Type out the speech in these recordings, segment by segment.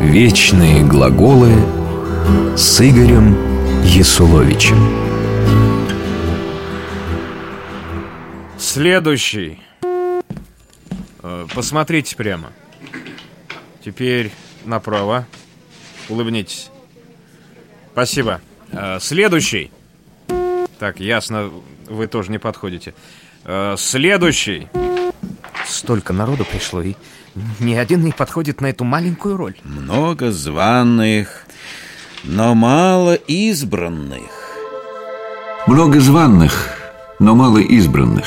Вечные глаголы с Игорем Есуловичем. Следующий. Э, Посмотрите прямо. Теперь направо. Улыбнитесь. Спасибо. Э, Следующий. Так, ясно, вы тоже не подходите. Э, Следующий. Столько народу пришло, и ни один не подходит на эту маленькую роль. Много званых, но мало избранных. Много званных, но мало избранных.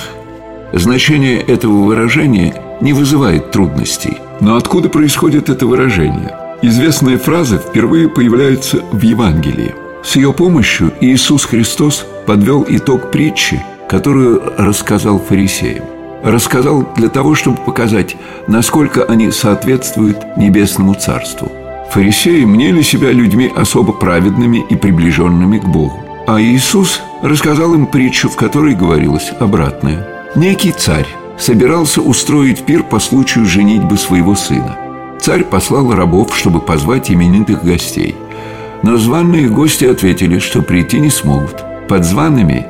Значение этого выражения не вызывает трудностей. Но откуда происходит это выражение? Известная фраза впервые появляется в Евангелии. С ее помощью Иисус Христос подвел итог притчи, которую рассказал фарисеям. Рассказал для того, чтобы показать, насколько они соответствуют Небесному Царству. Фарисеи мнели себя людьми особо праведными и приближенными к Богу. А Иисус рассказал им притчу, в которой говорилось обратное. Некий царь собирался устроить пир по случаю женитьбы своего сына. Царь послал рабов, чтобы позвать именитых гостей. Но званые гости ответили, что прийти не смогут. Под зваными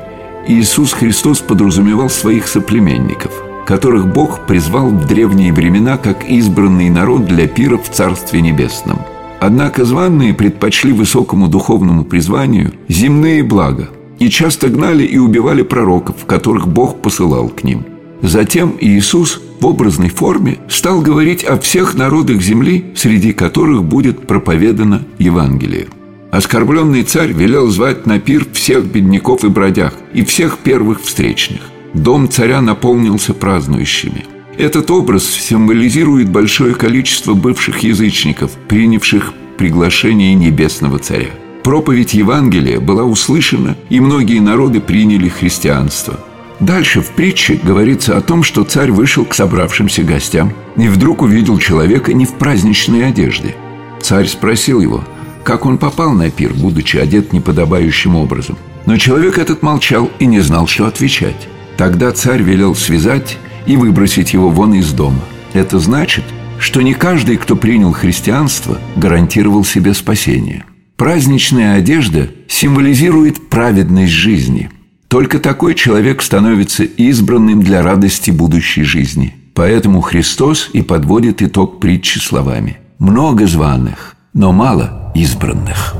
Иисус Христос подразумевал своих соплеменников, которых Бог призвал в древние времена как избранный народ для пира в Царстве Небесном. Однако званные предпочли высокому духовному призванию земные блага и часто гнали и убивали пророков, которых Бог посылал к ним. Затем Иисус в образной форме стал говорить о всех народах земли, среди которых будет проповедано Евангелие. Оскорбленный царь велел звать на пир всех бедняков и бродяг и всех первых встречных. Дом царя наполнился празднующими. Этот образ символизирует большое количество бывших язычников, принявших приглашение небесного царя. Проповедь Евангелия была услышана, и многие народы приняли христианство. Дальше в притче говорится о том, что царь вышел к собравшимся гостям и вдруг увидел человека не в праздничной одежде. Царь спросил его, как он попал на пир, будучи одет неподобающим образом. Но человек этот молчал и не знал, что отвечать. Тогда царь велел связать и выбросить его вон из дома. Это значит, что не каждый, кто принял христианство, гарантировал себе спасение. Праздничная одежда символизирует праведность жизни. Только такой человек становится избранным для радости будущей жизни. Поэтому Христос и подводит итог притчи словами. Много званых, но мало избранных.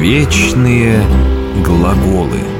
Вечные глаголы –